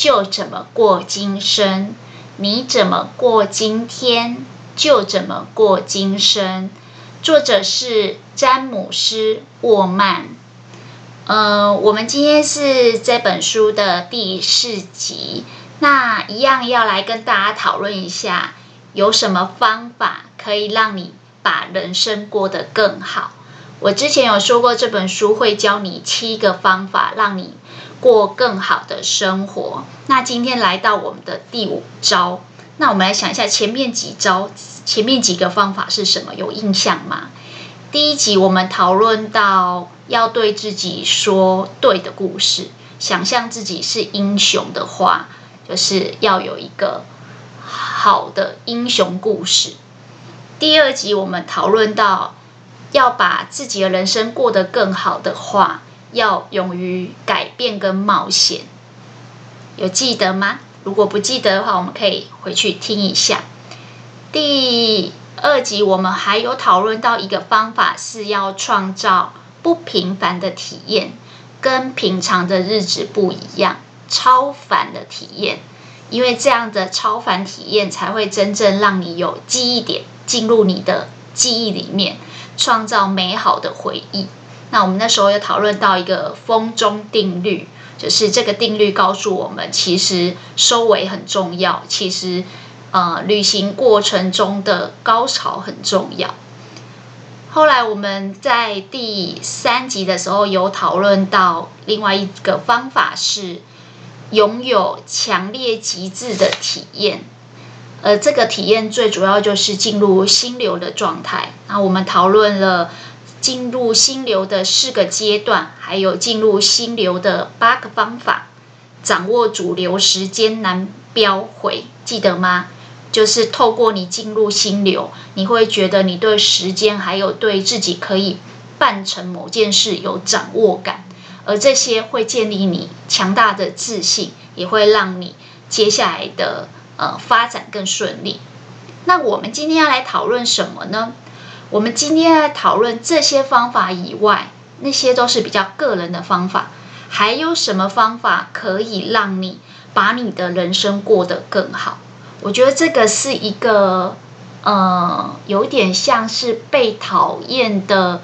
就怎么过今生，你怎么过今天，就怎么过今生。作者是詹姆斯·沃曼。呃，我们今天是这本书的第四集，那一样要来跟大家讨论一下，有什么方法可以让你把人生过得更好。我之前有说过，这本书会教你七个方法，让你。过更好的生活。那今天来到我们的第五招，那我们来想一下前面几招，前面几个方法是什么？有印象吗？第一集我们讨论到要对自己说对的故事，想象自己是英雄的话，就是要有一个好的英雄故事。第二集我们讨论到要把自己的人生过得更好的话。要勇于改变跟冒险，有记得吗？如果不记得的话，我们可以回去听一下。第二集我们还有讨论到一个方法，是要创造不平凡的体验，跟平常的日子不一样，超凡的体验。因为这样的超凡体验才会真正让你有记忆点进入你的记忆里面，创造美好的回忆。那我们那时候有讨论到一个风中定律，就是这个定律告诉我们，其实收尾很重要，其实呃旅行过程中的高潮很重要。后来我们在第三集的时候有讨论到另外一个方法是拥有强烈极致的体验，而这个体验最主要就是进入心流的状态。那我们讨论了。进入心流的四个阶段，还有进入心流的八个方法，掌握主流时间难标回，记得吗？就是透过你进入心流，你会觉得你对时间还有对自己可以办成某件事有掌握感，而这些会建立你强大的自信，也会让你接下来的呃发展更顺利。那我们今天要来讨论什么呢？我们今天来讨论这些方法以外，那些都是比较个人的方法。还有什么方法可以让你把你的人生过得更好？我觉得这个是一个，呃，有点像是《被讨厌的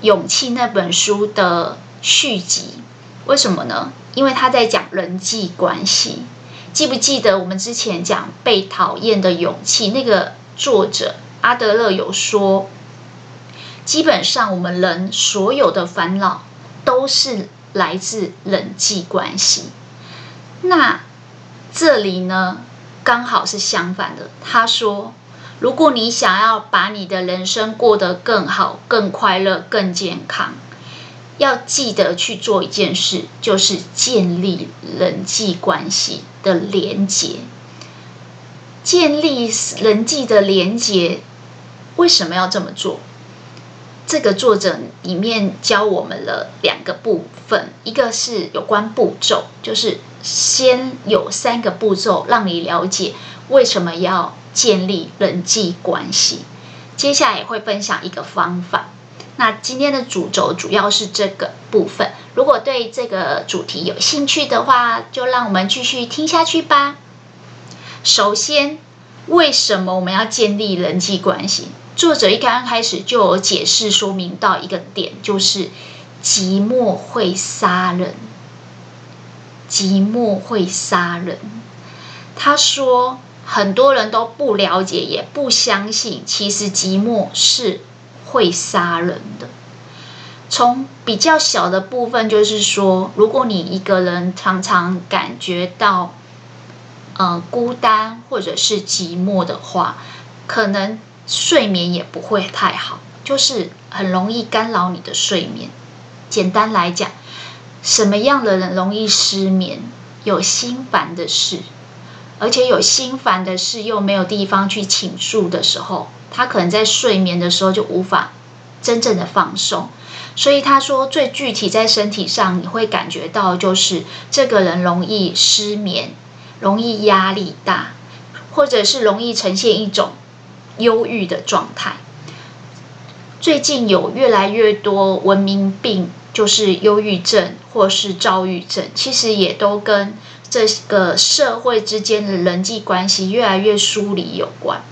勇气》那本书的续集。为什么呢？因为他在讲人际关系。记不记得我们之前讲《被讨厌的勇气》那个作者阿德勒有说？基本上，我们人所有的烦恼都是来自人际关系。那这里呢，刚好是相反的。他说，如果你想要把你的人生过得更好、更快乐、更健康，要记得去做一件事，就是建立人际关系的连结。建立人际的连结，为什么要这么做？这个作者里面教我们了两个部分，一个是有关步骤，就是先有三个步骤让你了解为什么要建立人际关系。接下来也会分享一个方法。那今天的主轴主要是这个部分。如果对这个主题有兴趣的话，就让我们继续听下去吧。首先，为什么我们要建立人际关系？作者一刚开始就有解释说明到一个点，就是寂寞会杀人。寂寞会杀人。他说，很多人都不了解，也不相信，其实寂寞是会杀人的。从比较小的部分，就是说，如果你一个人常常感觉到呃孤单或者是寂寞的话，可能。睡眠也不会太好，就是很容易干扰你的睡眠。简单来讲，什么样的人容易失眠？有心烦的事，而且有心烦的事又没有地方去倾诉的时候，他可能在睡眠的时候就无法真正的放松。所以他说，最具体在身体上你会感觉到，就是这个人容易失眠，容易压力大，或者是容易呈现一种忧郁的状态。最近有越来越多文明病，就是忧郁症或是躁郁症，其实也都跟这个社会之间的人际关系越来越疏离有关。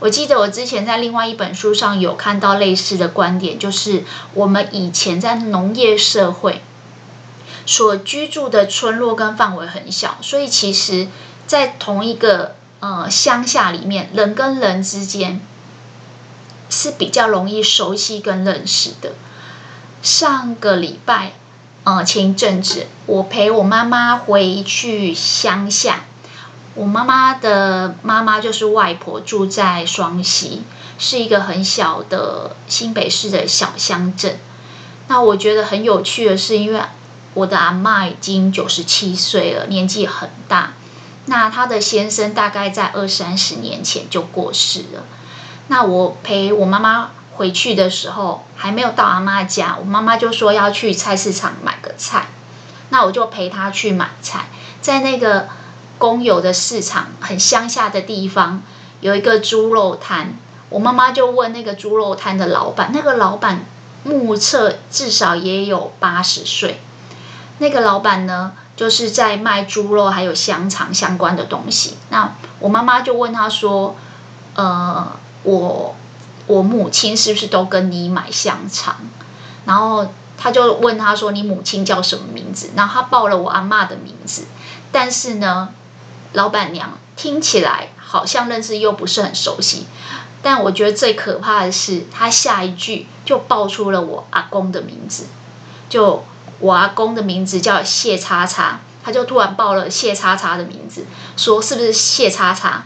我记得我之前在另外一本书上有看到类似的观点，就是我们以前在农业社会所居住的村落跟范围很小，所以其实，在同一个呃乡下里面，人跟人之间是比较容易熟悉跟认识的。上个礼拜，呃，前一阵子，我陪我妈妈回去乡下。我妈妈的妈妈就是外婆，住在双溪，是一个很小的新北市的小乡镇。那我觉得很有趣的是，因为我的阿嬷已经九十七岁了，年纪很大。那她的先生大概在二三十年前就过世了。那我陪我妈妈回去的时候，还没有到阿妈家，我妈妈就说要去菜市场买个菜。那我就陪她去买菜，在那个。公有的市场，很乡下的地方，有一个猪肉摊。我妈妈就问那个猪肉摊的老板，那个老板目测至少也有八十岁。那个老板呢，就是在卖猪肉还有香肠相关的东西。那我妈妈就问他说：“呃，我我母亲是不是都跟你买香肠？”然后他就问他说：“你母亲叫什么名字？”然后他报了我阿妈的名字，但是呢。老板娘听起来好像认识又不是很熟悉，但我觉得最可怕的是，他下一句就报出了我阿公的名字，就我阿公的名字叫谢叉叉，他就突然报了谢叉叉的名字，说是不是谢叉叉？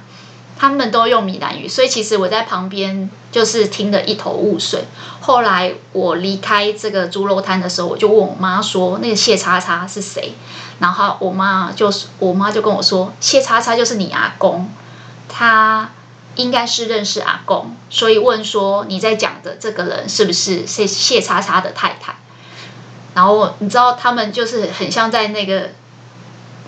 他们都用闽南语，所以其实我在旁边就是听得一头雾水。后来我离开这个猪肉摊的时候，我就问我妈说：“那个谢叉叉是谁？”然后我妈就是我妈就跟我说：“谢叉叉就是你阿公，他应该是认识阿公，所以问说你在讲的这个人是不是谢谢叉叉的太太？”然后你知道他们就是很像在那个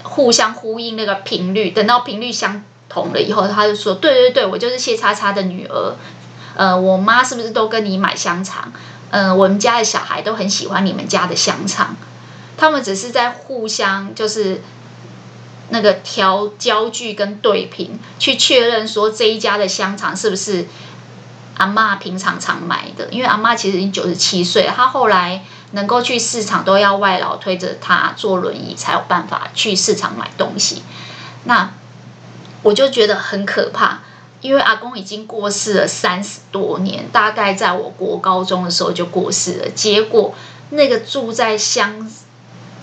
互相呼应那个频率，等到频率相。同了以后，他就说：“对对对，我就是谢叉叉的女儿。呃，我妈是不是都跟你买香肠？呃，我们家的小孩都很喜欢你们家的香肠。他们只是在互相就是那个调焦距跟对频，去确认说这一家的香肠是不是阿嬷平常常买的。因为阿嬷其实已经九十七岁，她后来能够去市场都要外劳推着他坐轮椅才有办法去市场买东西。那。”我就觉得很可怕，因为阿公已经过世了三十多年，大概在我国高中的时候就过世了。结果那个住在乡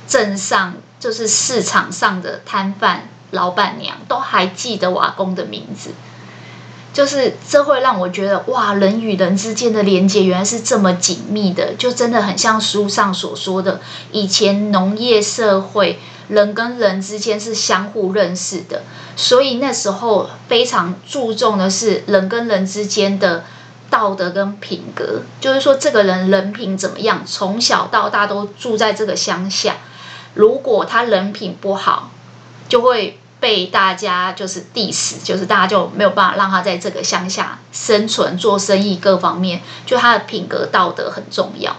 镇上，就是市场上的摊贩老板娘，都还记得我阿公的名字。就是这会让我觉得，哇，人与人之间的连接原来是这么紧密的，就真的很像书上所说的，以前农业社会。人跟人之间是相互认识的，所以那时候非常注重的是人跟人之间的道德跟品格，就是说这个人人品怎么样，从小到大都住在这个乡下，如果他人品不好，就会被大家就是 diss，就是大家就没有办法让他在这个乡下生存、做生意各方面，就他的品格道德很重要。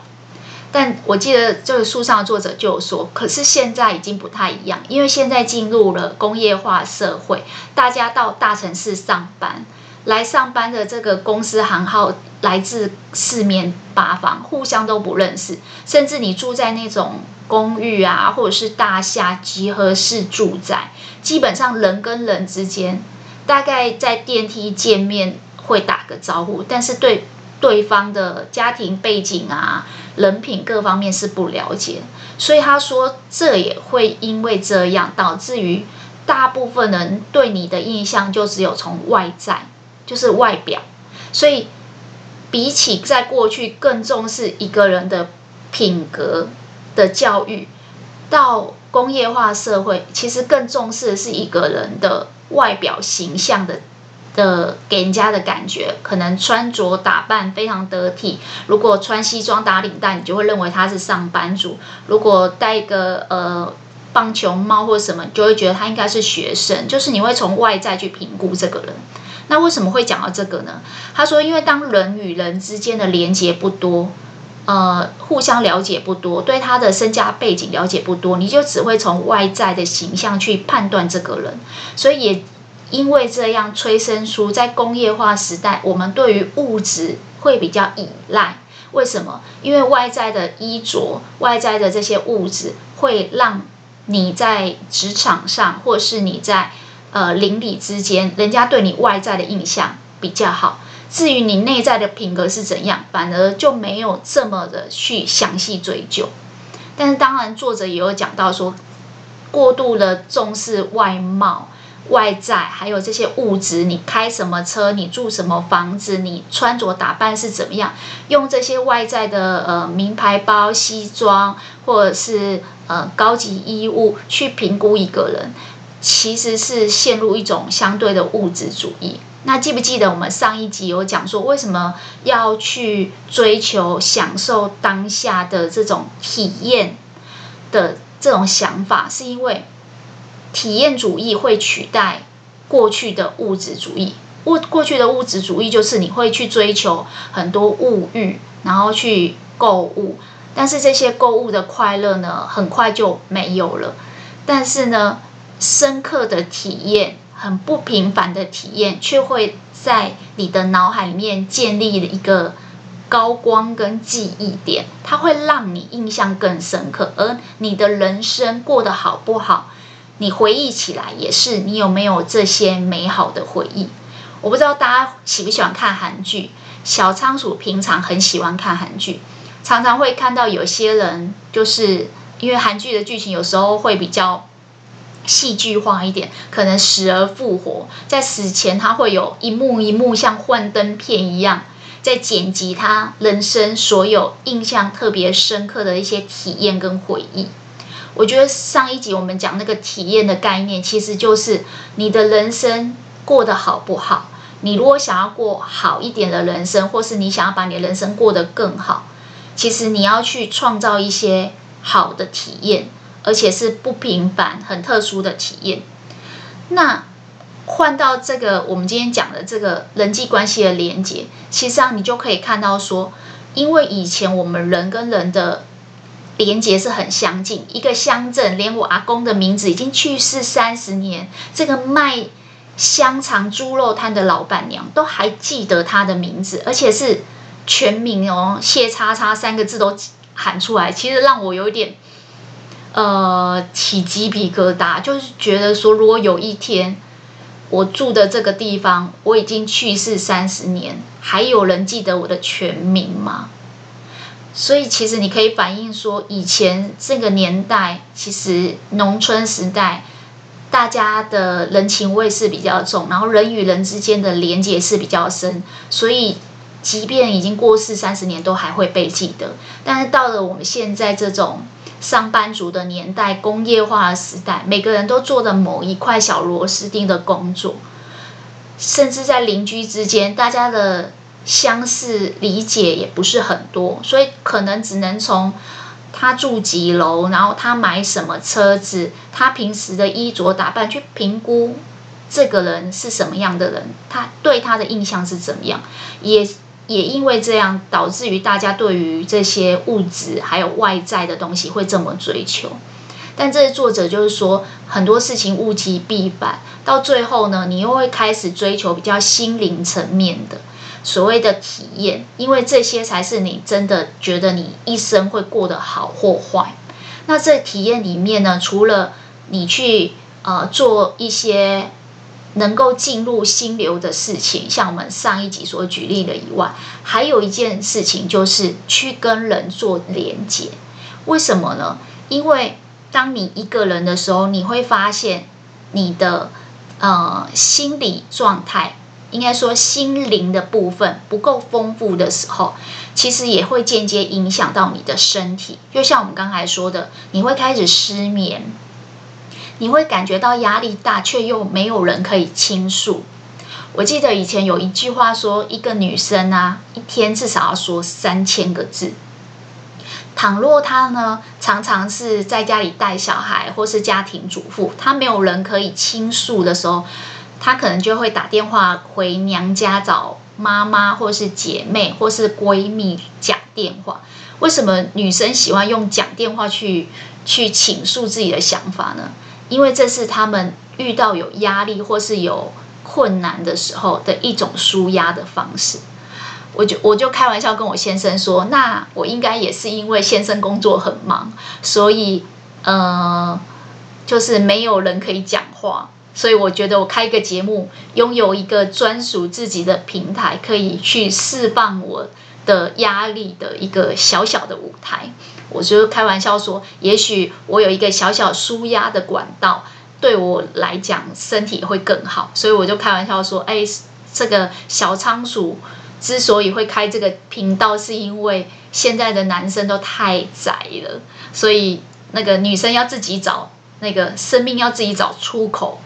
但我记得这个书上的作者就有说，可是现在已经不太一样，因为现在进入了工业化社会，大家到大城市上班，来上班的这个公司行号来自四面八方，互相都不认识，甚至你住在那种公寓啊，或者是大厦集合式住宅，基本上人跟人之间，大概在电梯见面会打个招呼，但是对。对方的家庭背景啊、人品各方面是不了解，所以他说这也会因为这样导致于大部分人对你的印象就只有从外在，就是外表，所以比起在过去更重视一个人的品格的教育，到工业化社会其实更重视的是一个人的外表形象的的给人家的感觉，可能穿着打扮非常得体。如果穿西装打领带，你就会认为他是上班族；如果戴一个呃棒球帽或什么，你就会觉得他应该是学生。就是你会从外在去评估这个人。那为什么会讲到这个呢？他说，因为当人与人之间的连接不多，呃，互相了解不多，对他的身家背景了解不多，你就只会从外在的形象去判断这个人，所以也。因为这样催生出，在工业化时代，我们对于物质会比较依赖。为什么？因为外在的衣着、外在的这些物质，会让你在职场上，或是你在呃邻里之间，人家对你外在的印象比较好。至于你内在的品格是怎样，反而就没有这么的去详细追究。但是，当然，作者也有讲到说，过度的重视外貌。外在还有这些物质，你开什么车，你住什么房子，你穿着打扮是怎么样？用这些外在的呃名牌包、西装，或者是呃高级衣物去评估一个人，其实是陷入一种相对的物质主义。那记不记得我们上一集有讲说，为什么要去追求享受当下的这种体验的这种想法，是因为？体验主义会取代过去的物质主义。物过去的物质主义就是你会去追求很多物欲，然后去购物，但是这些购物的快乐呢，很快就没有了。但是呢，深刻的体验，很不平凡的体验，却会在你的脑海里面建立了一个高光跟记忆点，它会让你印象更深刻，而你的人生过得好不好？你回忆起来也是，你有没有这些美好的回忆？我不知道大家喜不喜欢看韩剧。小仓鼠平常很喜欢看韩剧，常常会看到有些人，就是因为韩剧的剧情有时候会比较戏剧化一点，可能死而复活，在死前他会有一幕一幕像幻灯片一样，在剪辑他人生所有印象特别深刻的一些体验跟回忆。我觉得上一集我们讲那个体验的概念，其实就是你的人生过得好不好？你如果想要过好一点的人生，或是你想要把你的人生过得更好，其实你要去创造一些好的体验，而且是不平凡、很特殊的体验。那换到这个我们今天讲的这个人际关系的连接，其实上你就可以看到说，因为以前我们人跟人的连接是很相近，一个乡镇，连我阿公的名字已经去世三十年，这个卖香肠猪肉摊的老板娘都还记得他的名字，而且是全名哦，谢叉叉三个字都喊出来，其实让我有一点呃起鸡皮疙瘩，就是觉得说，如果有一天我住的这个地方我已经去世三十年，还有人记得我的全名吗？所以，其实你可以反映说，以前这个年代，其实农村时代，大家的人情味是比较重，然后人与人之间的连结是比较深，所以即便已经过世三十年，都还会被记得。但是到了我们现在这种上班族的年代、工业化的时代，每个人都做的某一块小螺丝钉的工作，甚至在邻居之间，大家的。相似理解也不是很多，所以可能只能从他住几楼，然后他买什么车子，他平时的衣着打扮去评估这个人是什么样的人，他对他的印象是怎么样。也也因为这样，导致于大家对于这些物质还有外在的东西会这么追求。但这作者就是说，很多事情物极必反，到最后呢，你又会开始追求比较心灵层面的。所谓的体验，因为这些才是你真的觉得你一生会过得好或坏。那这体验里面呢，除了你去呃做一些能够进入心流的事情，像我们上一集所举例的以外，还有一件事情就是去跟人做连接。为什么呢？因为当你一个人的时候，你会发现你的呃心理状态。应该说，心灵的部分不够丰富的时候，其实也会间接影响到你的身体。就像我们刚才说的，你会开始失眠，你会感觉到压力大，却又没有人可以倾诉。我记得以前有一句话说，一个女生啊，一天至少要说三千个字。倘若她呢，常常是在家里带小孩，或是家庭主妇，她没有人可以倾诉的时候，她可能就会打电话回娘家找妈妈，或是姐妹，或是闺蜜讲电话。为什么女生喜欢用讲电话去去倾诉自己的想法呢？因为这是他们遇到有压力或是有困难的时候的一种纾压的方式。我就我就开玩笑跟我先生说，那我应该也是因为先生工作很忙，所以呃，就是没有人可以讲话，所以我觉得我开一个节目，拥有一个专属自己的平台，可以去释放我的压力的一个小小的舞台。我就开玩笑说，也许我有一个小小舒压的管道，对我来讲身体会更好。所以我就开玩笑说，哎，这个小仓鼠。之所以会开这个频道，是因为现在的男生都太宅了，所以那个女生要自己找那个生命，要自己找出口。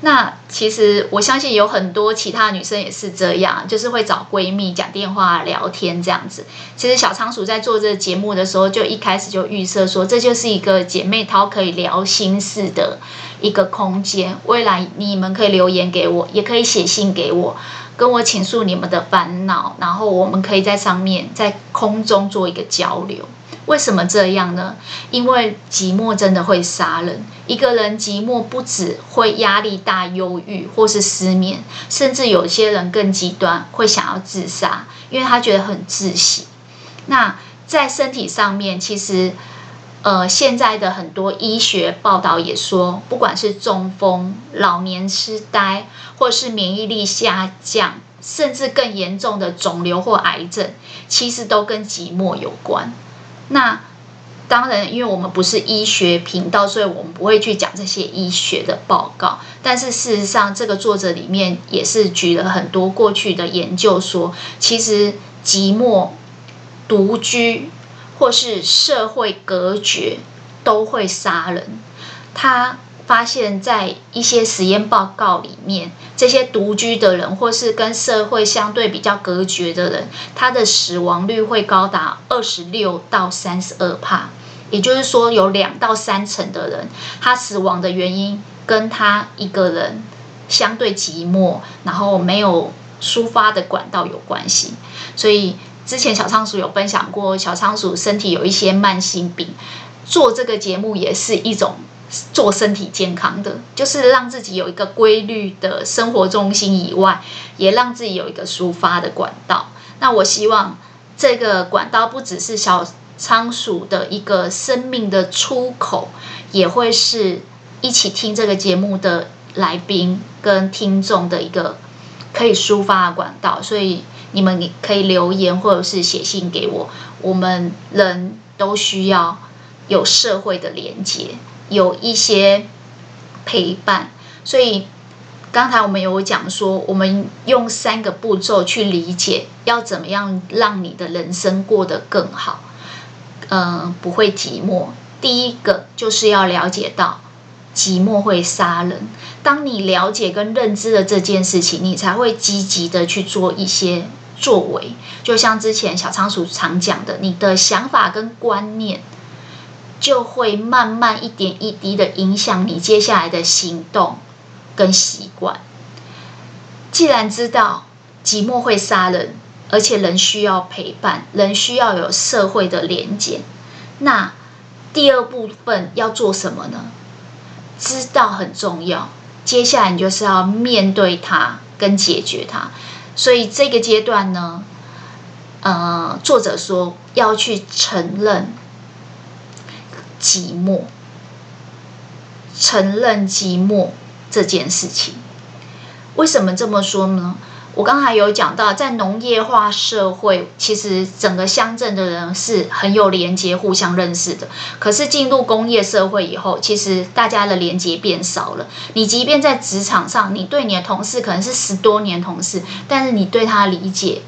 那其实我相信有很多其他女生也是这样，就是会找闺蜜讲电话聊天这样子。其实小仓鼠在做这个节目的时候，就一开始就预设说，这就是一个姐妹淘可以聊心事的一个空间。未来你们可以留言给我，也可以写信给我。跟我倾诉你们的烦恼，然后我们可以在上面在空中做一个交流。为什么这样呢？因为寂寞真的会杀人。一个人寂寞不止会压力大、忧郁或是失眠，甚至有些人更极端，会想要自杀，因为他觉得很窒息。那在身体上面，其实。呃，现在的很多医学报道也说，不管是中风、老年痴呆，或是免疫力下降，甚至更严重的肿瘤或癌症，其实都跟寂寞有关。那当然，因为我们不是医学频道，所以我们不会去讲这些医学的报告。但是事实上，这个作者里面也是举了很多过去的研究说，其实寂寞、独居。或是社会隔绝都会杀人。他发现，在一些实验报告里面，这些独居的人或是跟社会相对比较隔绝的人，他的死亡率会高达二十六到三十二帕。也就是说，有两到三成的人，他死亡的原因跟他一个人相对寂寞，然后没有抒发的管道有关系。所以。之前小仓鼠有分享过，小仓鼠身体有一些慢性病，做这个节目也是一种做身体健康的，就是让自己有一个规律的生活重心以外，也让自己有一个抒发的管道。那我希望这个管道不只是小仓鼠的一个生命的出口，也会是一起听这个节目的来宾跟听众的一个可以抒发的管道，所以。你们可以留言或者是写信给我。我们人都需要有社会的连接，有一些陪伴。所以刚才我们有讲说，我们用三个步骤去理解，要怎么样让你的人生过得更好，嗯，不会寂寞。第一个就是要了解到寂寞会杀人。当你了解跟认知了这件事情，你才会积极的去做一些。作为，就像之前小仓鼠常讲的，你的想法跟观念，就会慢慢一点一滴的影响你接下来的行动跟习惯。既然知道寂寞会杀人，而且人需要陪伴，人需要有社会的连接，那第二部分要做什么呢？知道很重要，接下来你就是要面对它跟解决它。所以这个阶段呢，呃，作者说要去承认寂寞，承认寂寞这件事情。为什么这么说呢？我刚才有讲到，在农业化社会，其实整个乡镇的人是很有连接、互相认识的。可是进入工业社会以后，其实大家的连接变少了。你即便在职场上，你对你的同事可能是十多年同事，但是你对他理解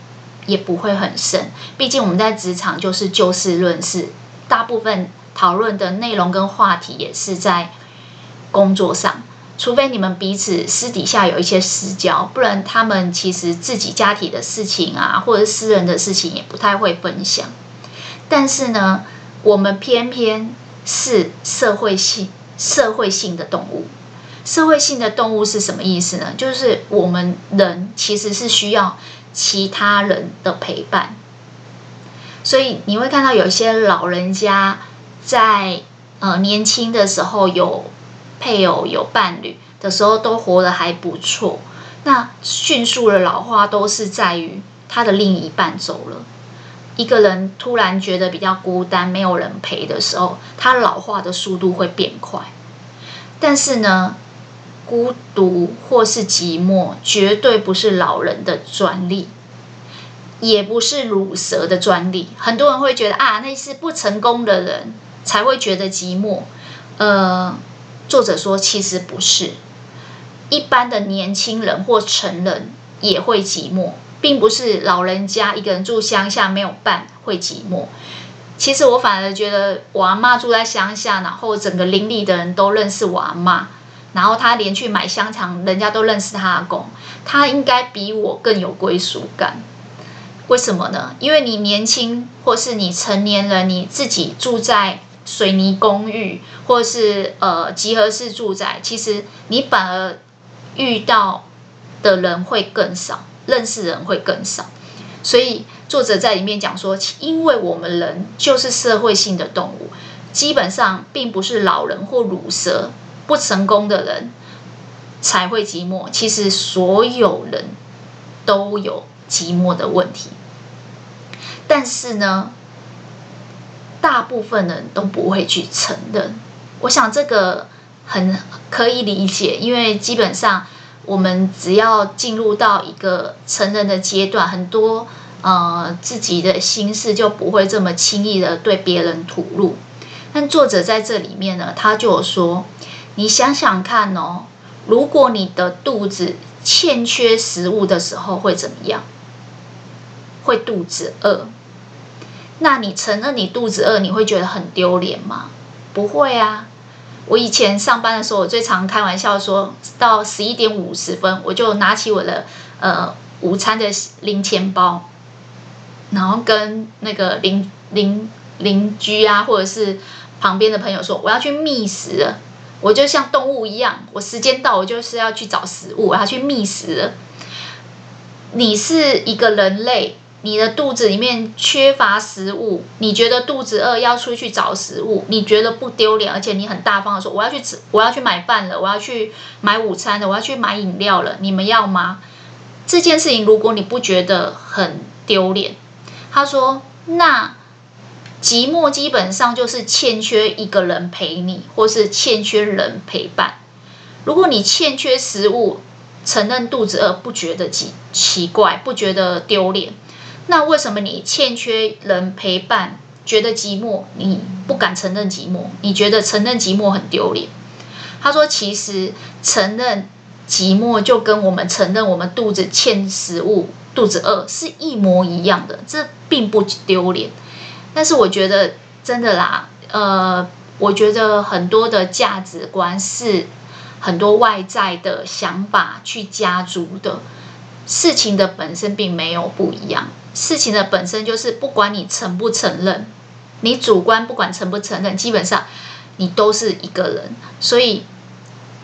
也不会很深。毕竟我们在职场就是就事论事，大部分讨论的内容跟话题也是在工作上，除非你们彼此私底下有一些私交，不然他们其实自己家庭的事情啊，或者私人的事情也不太会分享。但是呢，我们偏偏是社会性社会性的动物。社会性的动物是什么意思呢？就是我们人其实是需要其他人的陪伴。所以你会看到有些老人家在呃年轻的时候有配偶有伴侣的时候都活得还不错，那迅速的老化都是在于他的另一半走了。一个人突然觉得比较孤单，没有人陪的时候，他老化的速度会变快。但是呢，孤独或是寂寞绝对不是老人的专利。也不是乳蛇的专利。很多人会觉得啊，那是不成功的人才会觉得寂寞。呃，作者说其实不是，一般的年轻人或成人也会寂寞，并不是老人家一个人住乡下没有伴会寂寞。其实我反而觉得我阿嬷住在乡下，然后整个邻里的人都认识我阿嬷，然后她连去买香肠，人家都认识她阿公，她应该比我更有归属感。为什么呢？因为你年轻，或是你成年人，你自己住在水泥公寓，或是呃集合式住宅，其实你反而遇到的人会更少，认识人会更少。所以作者在里面讲说，因为我们人就是社会性的动物，基本上并不是老人或乳蛇不成功的人才会寂寞，其实所有人都有寂寞的问题。但是呢，大部分人都不会去承认。我想这个很可以理解，因为基本上我们只要进入到一个成人的阶段，很多呃自己的心事就不会这么轻易的对别人吐露。但作者在这里面呢，他就说：你想想看哦，如果你的肚子欠缺食物的时候会怎么样？会肚子饿。那你承认你肚子饿，你会觉得很丢脸吗？不会啊！我以前上班的时候，我最常开玩笑说，到十一点五十分，我就拿起我的呃午餐的零钱包，然后跟那个邻邻邻居啊，或者是旁边的朋友说，我要去觅食了。我就像动物一样，我时间到，我就是要去找食物，我要去觅食。你是一个人类。你的肚子里面缺乏食物，你觉得肚子饿要出去找食物，你觉得不丢脸，而且你很大方的说，我要去吃，我要去买饭了，我要去买午餐了，我要去买饮料了，你们要吗？这件事情如果你不觉得很丢脸，他说，那寂寞基本上就是欠缺一个人陪你，或是欠缺人陪伴。如果你欠缺食物，承认肚子饿不觉得奇奇怪，不觉得丢脸。那为什么你欠缺人陪伴，觉得寂寞？你不敢承认寂寞，你觉得承认寂寞很丢脸？他说，其实承认寂寞就跟我们承认我们肚子欠食物、肚子饿是一模一样的，这并不丢脸。但是我觉得真的啦，呃，我觉得很多的价值观是很多外在的想法去加诸的，事情的本身并没有不一样。事情的本身就是，不管你承不承认，你主观不管承不承认，基本上你都是一个人。所以，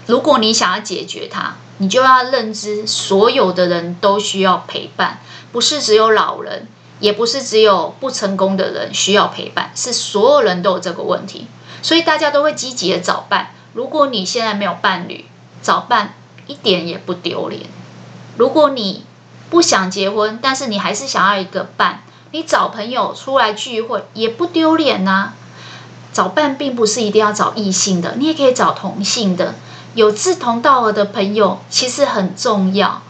如果你想要解决它，你就要认知，所有的人都需要陪伴，不是只有老人，也不是只有不成功的人需要陪伴，是所有人都有这个问题。所以大家都会积极的找伴。如果你现在没有伴侣，找伴一点也不丢脸。如果你不想结婚，但是你还是想要一个伴。你找朋友出来聚会也不丢脸呐。找伴并不是一定要找异性的，你也可以找同性的。有志同道合的朋友其实很重要。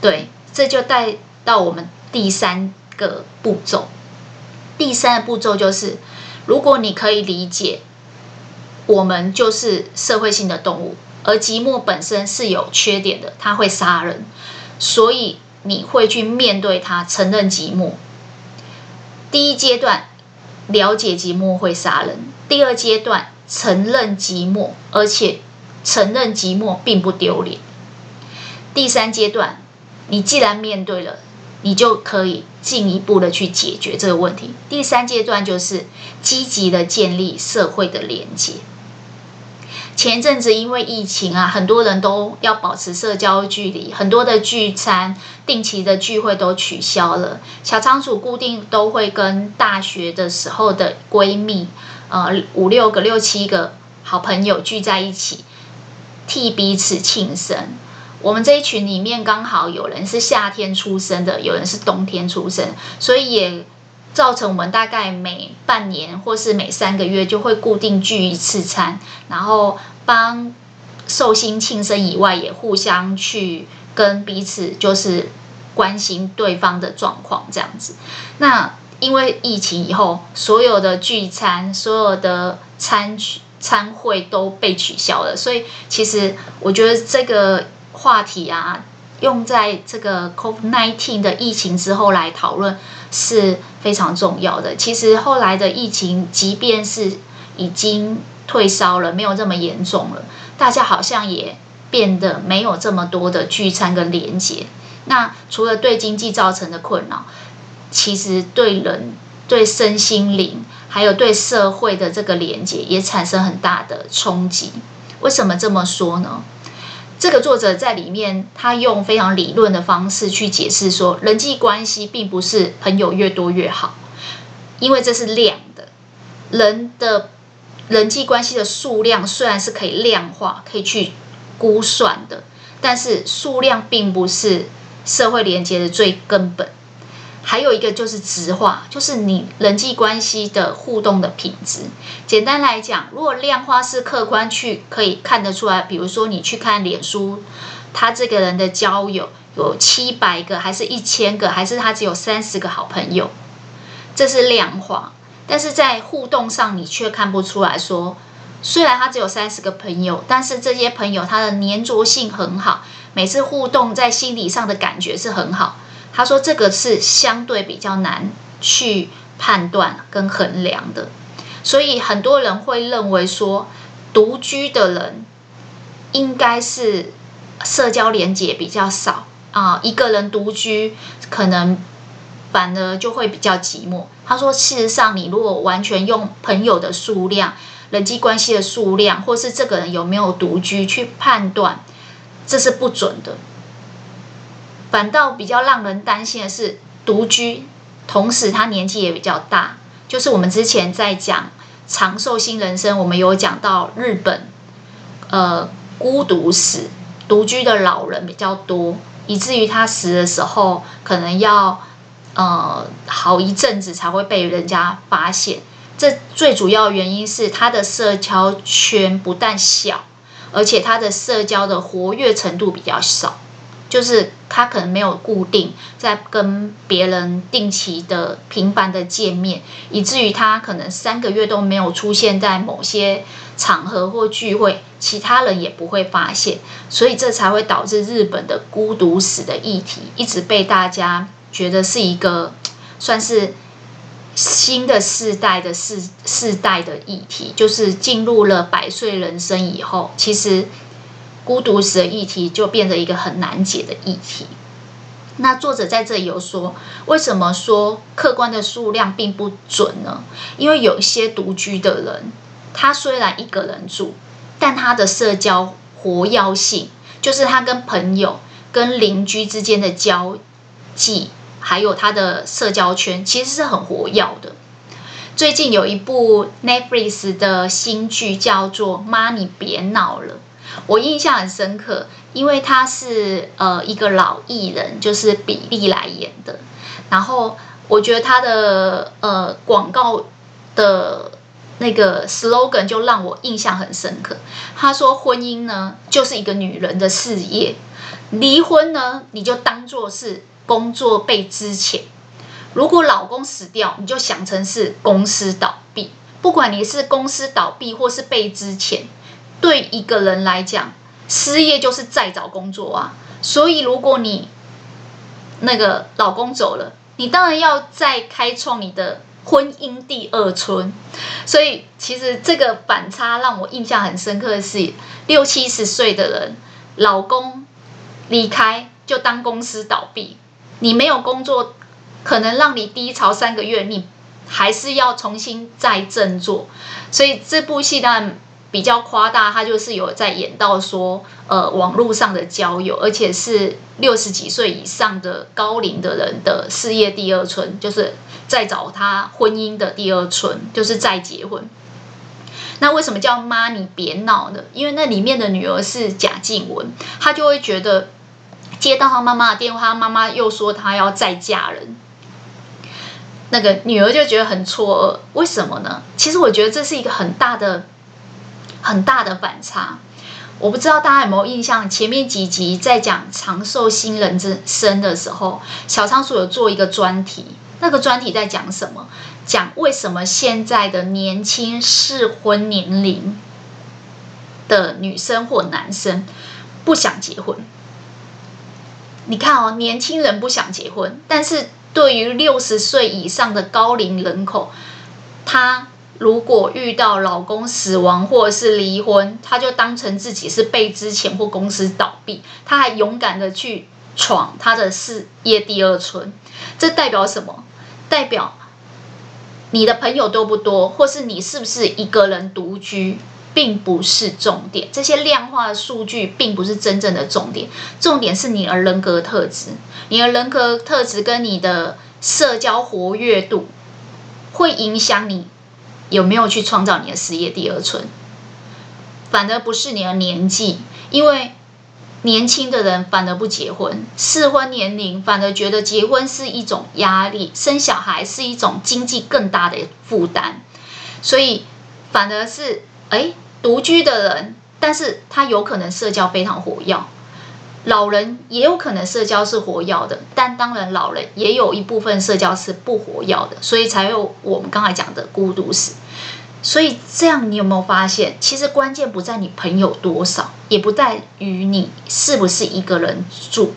对，这就带到我们第三个步骤。第三个步骤就是，如果你可以理解，我们就是社会性的动物，而寂寞本身是有缺点的，它会杀人。所以你会去面对它，承认寂寞。第一阶段，了解寂寞会杀人；第二阶段，承认寂寞，而且承认寂寞并不丢脸。第三阶段，你既然面对了，你就可以进一步的去解决这个问题。第三阶段就是积极的建立社会的连接。前一阵子因为疫情啊，很多人都要保持社交距离，很多的聚餐、定期的聚会都取消了。小仓鼠固定都会跟大学的时候的闺蜜，呃，五六个、六七个好朋友聚在一起，替彼此庆生。我们这一群里面刚好有人是夏天出生的，有人是冬天出生，所以也。造成我们大概每半年或是每三个月就会固定聚一次餐，然后帮寿星庆生以外，也互相去跟彼此就是关心对方的状况这样子。那因为疫情以后，所有的聚餐、所有的餐餐会都被取消了，所以其实我觉得这个话题啊。用在这个 COVID-19 的疫情之后来讨论是非常重要的。其实后来的疫情，即便是已经退烧了，没有这么严重了，大家好像也变得没有这么多的聚餐跟连结。那除了对经济造成的困扰，其实对人、对身心灵，还有对社会的这个连接，也产生很大的冲击。为什么这么说呢？这个作者在里面，他用非常理论的方式去解释说，人际关系并不是朋友越多越好，因为这是量的。人的人际关系的数量虽然是可以量化、可以去估算的，但是数量并不是社会连接的最根本。还有一个就是质化，就是你人际关系的互动的品质。简单来讲，如果量化是客观去可以看得出来，比如说你去看脸书，他这个人的交友有七百个，还是一千个，还是他只有三十个好朋友，这是量化。但是在互动上，你却看不出来说，虽然他只有三十个朋友，但是这些朋友他的粘着性很好，每次互动在心理上的感觉是很好。他说：“这个是相对比较难去判断跟衡量的，所以很多人会认为说，独居的人应该是社交连接比较少啊，一个人独居可能反而就会比较寂寞。”他说：“事实上，你如果完全用朋友的数量、人际关系的数量，或是这个人有没有独居去判断，这是不准的。”反倒比较让人担心的是独居，同时他年纪也比较大。就是我们之前在讲长寿新人生，我们有讲到日本，呃，孤独死，独居的老人比较多，以至于他死的时候可能要呃好一阵子才会被人家发现。这最主要原因是他的社交圈不但小，而且他的社交的活跃程度比较少。就是他可能没有固定在跟别人定期的频繁的见面，以至于他可能三个月都没有出现在某些场合或聚会，其他人也不会发现，所以这才会导致日本的孤独死的议题一直被大家觉得是一个算是新的世代的世世代的议题，就是进入了百岁人生以后，其实。孤独死的议题就变成一个很难解的议题。那作者在这里有说，为什么说客观的数量并不准呢？因为有一些独居的人，他虽然一个人住，但他的社交活跃性，就是他跟朋友、跟邻居之间的交际，还有他的社交圈，其实是很活跃的。最近有一部 Netflix 的新剧叫做《妈，你别闹了》。我印象很深刻，因为他是呃一个老艺人，就是比利来演的。然后我觉得他的呃广告的那个 slogan 就让我印象很深刻。他说：“婚姻呢，就是一个女人的事业；离婚呢，你就当做是工作被支遣。如果老公死掉，你就想成是公司倒闭。不管你是公司倒闭或是被支遣。”对一个人来讲，失业就是再找工作啊。所以，如果你那个老公走了，你当然要再开创你的婚姻第二春。所以其实这个反差让我印象很深刻的是，六七十岁的人，老公离开就当公司倒闭，你没有工作，可能让你低潮三个月，你还是要重新再振作。所以这部戏当然。比较夸大，他就是有在演到说，呃，网络上的交友，而且是六十几岁以上的高龄的人的事业第二春，就是在找他婚姻的第二春，就是再结婚。那为什么叫妈你别闹呢？因为那里面的女儿是贾静雯，她就会觉得接到她妈妈的电话，妈妈又说她要再嫁人，那个女儿就觉得很错愕，为什么呢？其实我觉得这是一个很大的。很大的反差，我不知道大家有没有印象？前面几集在讲长寿新人之生的时候，小仓鼠有做一个专题。那个专题在讲什么？讲为什么现在的年轻适婚年龄的女生或男生不想结婚？你看哦，年轻人不想结婚，但是对于六十岁以上的高龄人口，他。如果遇到老公死亡或者是离婚，他就当成自己是被之前或公司倒闭，他还勇敢的去闯他的事业第二春。这代表什么？代表你的朋友多不多，或是你是不是一个人独居，并不是重点。这些量化的数据并不是真正的重点，重点是你的人格特质。你的人格特质跟你的社交活跃度会影响你。有没有去创造你的事业第二春？反而不是你的年纪，因为年轻的人反而不结婚，适婚年龄反而觉得结婚是一种压力，生小孩是一种经济更大的负担，所以反而是哎独居的人，但是他有可能社交非常活跃。老人也有可能社交是活跃的，但当然老人也有一部分社交是不活跃的，所以才有我们刚才讲的孤独死。所以这样，你有没有发现，其实关键不在你朋友多少，也不在于你是不是一个人住，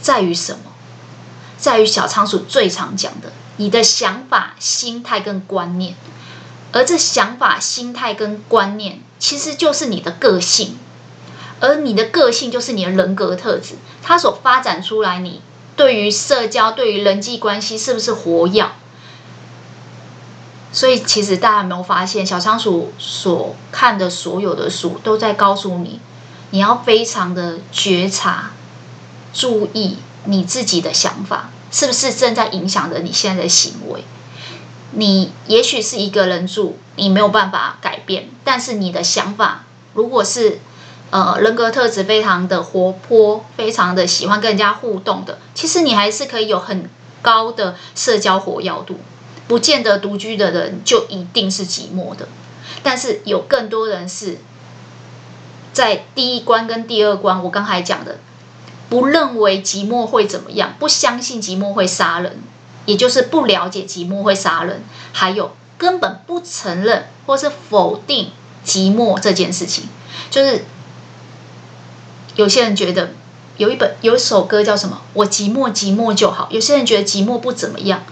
在于什么？在于小仓鼠最常讲的，你的想法、心态跟观念。而这想法、心态跟观念，其实就是你的个性。而你的个性就是你的人格特质，它所发展出来，你对于社交、对于人际关系是不是活跃？所以，其实大家有没有发现，小仓鼠所看的所有的书都在告诉你，你要非常的觉察、注意你自己的想法是不是正在影响着你现在的行为。你也许是一个人住，你没有办法改变，但是你的想法如果是。呃，人格特质非常的活泼，非常的喜欢跟人家互动的。其实你还是可以有很高的社交活跃度，不见得独居的人就一定是寂寞的。但是有更多人是在第一关跟第二关，我刚才讲的，不认为寂寞会怎么样，不相信寂寞会杀人，也就是不了解寂寞会杀人，还有根本不承认或是否定寂寞这件事情，就是。有些人觉得有一本有一首歌叫什么？我寂寞寂寞就好。有些人觉得寂寞不怎么样，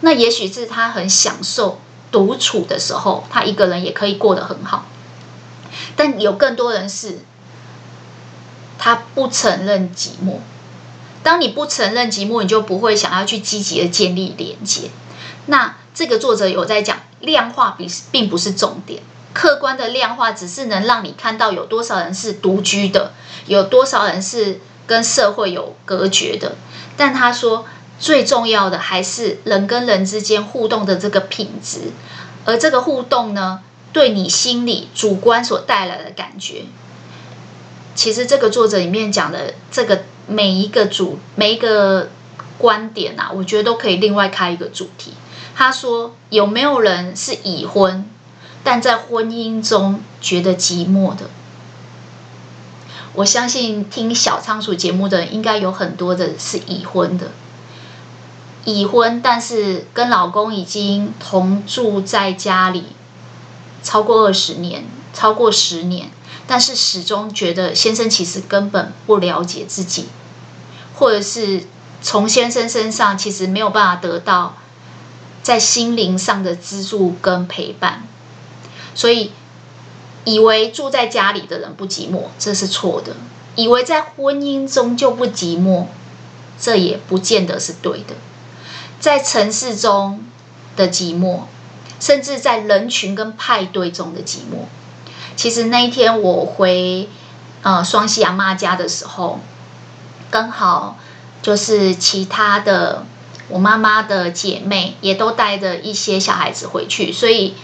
那也许是他很享受独处的时候，他一个人也可以过得很好。但有更多人是，他不承认寂寞。当你不承认寂寞，你就不会想要去积极的建立连接。那这个作者有在讲，量化比并不是重点。客观的量化只是能让你看到有多少人是独居的，有多少人是跟社会有隔绝的。但他说最重要的还是人跟人之间互动的这个品质，而这个互动呢，对你心里主观所带来的感觉。其实这个作者里面讲的这个每一个主每一个观点啊，我觉得都可以另外开一个主题。他说有没有人是已婚？但在婚姻中觉得寂寞的，我相信听小仓鼠节目的应该有很多的是已婚的，已婚但是跟老公已经同住在家里超过二十年，超过十年，但是始终觉得先生其实根本不了解自己，或者是从先生身上其实没有办法得到在心灵上的资助跟陪伴。所以，以为住在家里的人不寂寞，这是错的；以为在婚姻中就不寂寞，这也不见得是对的。在城市中的寂寞，甚至在人群跟派对中的寂寞，其实那一天我回呃双溪阿妈家的时候，刚好就是其他的我妈妈的姐妹也都带着一些小孩子回去，所以。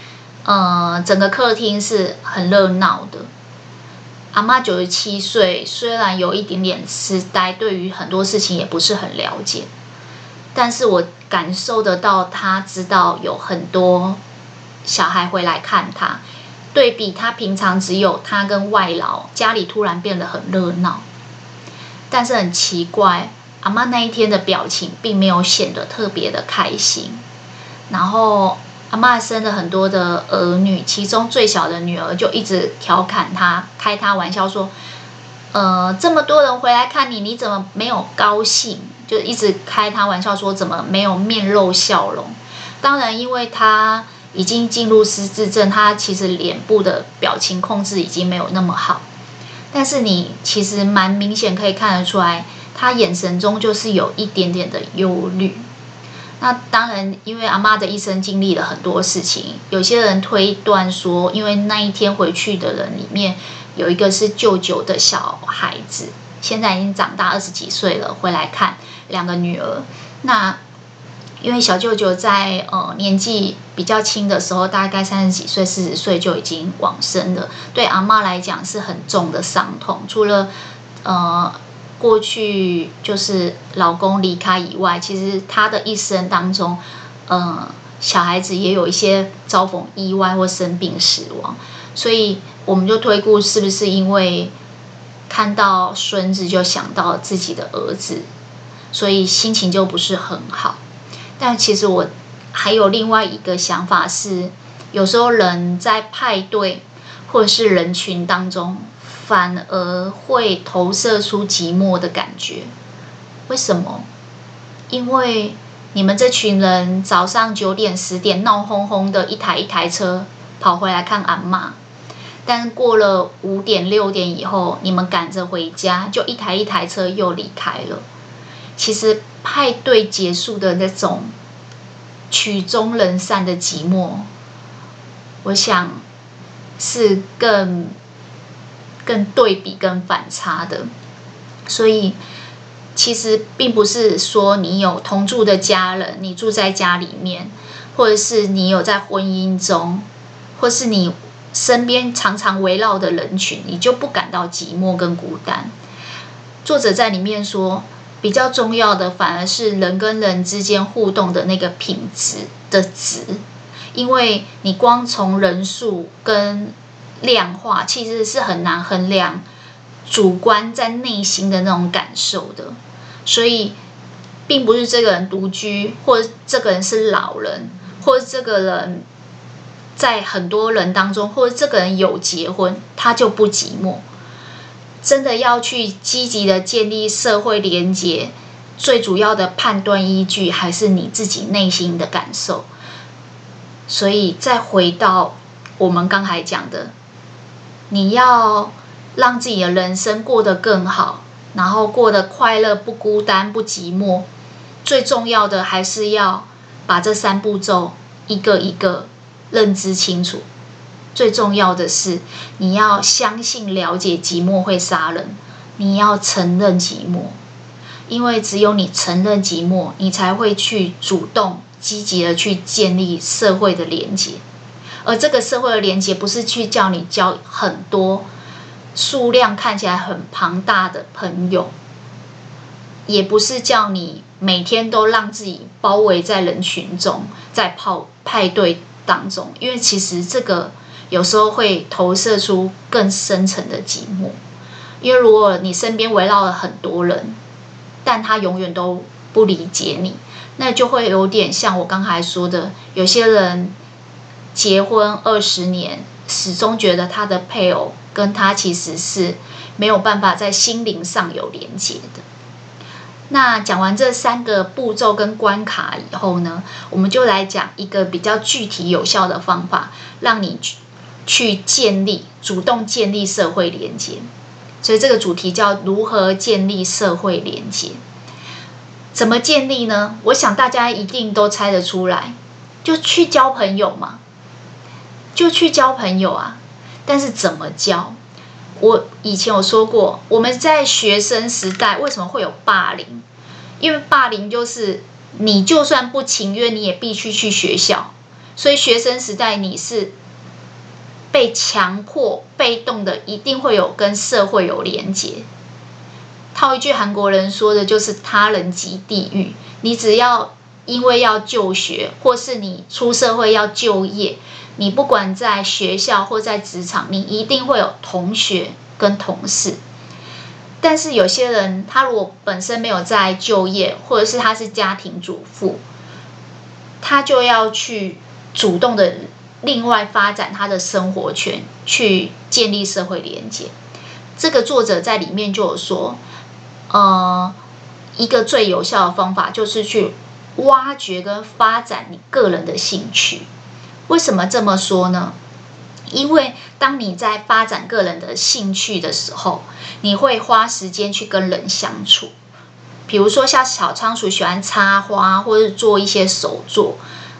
呃，整个客厅是很热闹的。阿妈九十七岁，虽然有一点点痴呆，对于很多事情也不是很了解，但是我感受得到，她知道有很多小孩回来看她。对比她平常只有她跟外劳，家里突然变得很热闹。但是很奇怪，阿妈那一天的表情并没有显得特别的开心，然后。阿妈生了很多的儿女，其中最小的女儿就一直调侃她，开她玩笑说：“呃，这么多人回来看你，你怎么没有高兴？”就一直开她玩笑说：“怎么没有面露笑容？”当然，因为她已经进入失智症，她其实脸部的表情控制已经没有那么好。但是你其实蛮明显可以看得出来，她眼神中就是有一点点的忧虑。那当然，因为阿妈的一生经历了很多事情，有些人推断说，因为那一天回去的人里面有一个是舅舅的小孩子，现在已经长大二十几岁了，回来看两个女儿。那因为小舅舅在呃年纪比较轻的时候，大概三十几岁、四十岁就已经往生了，对阿妈来讲是很重的伤痛。除了呃。过去就是老公离开以外，其实她的一生当中，嗯，小孩子也有一些遭逢意外或生病死亡，所以我们就推估是不是因为看到孙子就想到自己的儿子，所以心情就不是很好。但其实我还有另外一个想法是，有时候人在派对或者是人群当中。反而会投射出寂寞的感觉，为什么？因为你们这群人早上九点十点闹哄哄的一台一台车跑回来看阿妈，但过了五点六点以后，你们赶着回家，就一台一台车又离开了。其实派对结束的那种曲终人散的寂寞，我想是更。更对比、跟反差的，所以其实并不是说你有同住的家人，你住在家里面，或者是你有在婚姻中，或是你身边常常围绕的人群，你就不感到寂寞跟孤单。作者在里面说，比较重要的反而是人跟人之间互动的那个品质的值，因为你光从人数跟量化其实是很难衡量主观在内心的那种感受的，所以并不是这个人独居，或者这个人是老人，或者这个人在很多人当中，或者这个人有结婚，他就不寂寞。真的要去积极的建立社会连结，最主要的判断依据还是你自己内心的感受。所以再回到我们刚才讲的。你要让自己的人生过得更好，然后过得快乐、不孤单、不寂寞。最重要的还是要把这三步骤一个一个认知清楚。最重要的是，你要相信、了解寂寞会杀人。你要承认寂寞，因为只有你承认寂寞，你才会去主动、积极的去建立社会的连接。而这个社会的连接，不是去叫你交很多数量看起来很庞大的朋友，也不是叫你每天都让自己包围在人群中，在泡派对当中，因为其实这个有时候会投射出更深层的寂寞。因为如果你身边围绕了很多人，但他永远都不理解你，那就会有点像我刚才说的，有些人。结婚二十年，始终觉得他的配偶跟他其实是没有办法在心灵上有连接的。那讲完这三个步骤跟关卡以后呢，我们就来讲一个比较具体有效的方法，让你去去建立、主动建立社会连接。所以这个主题叫如何建立社会连接？怎么建立呢？我想大家一定都猜得出来，就去交朋友嘛，就去交朋友啊。但是怎么交？我以前有说过，我们在学生时代为什么会有霸凌？因为霸凌就是你就算不情愿，你也必须去学校。所以学生时代你是被强迫、被动的，一定会有跟社会有连结。套一句韩国人说的就是“他人即地狱”。你只要因为要就学，或是你出社会要就业。你不管在学校或在职场，你一定会有同学跟同事。但是有些人，他如果本身没有在就业，或者是他是家庭主妇，他就要去主动的另外发展他的生活圈，去建立社会连接。这个作者在里面就有说，呃，一个最有效的方法就是去挖掘跟发展你个人的兴趣。为什么这么说呢？因为当你在发展个人的兴趣的时候，你会花时间去跟人相处。比如说，像小仓鼠喜欢插花，或者做一些手作。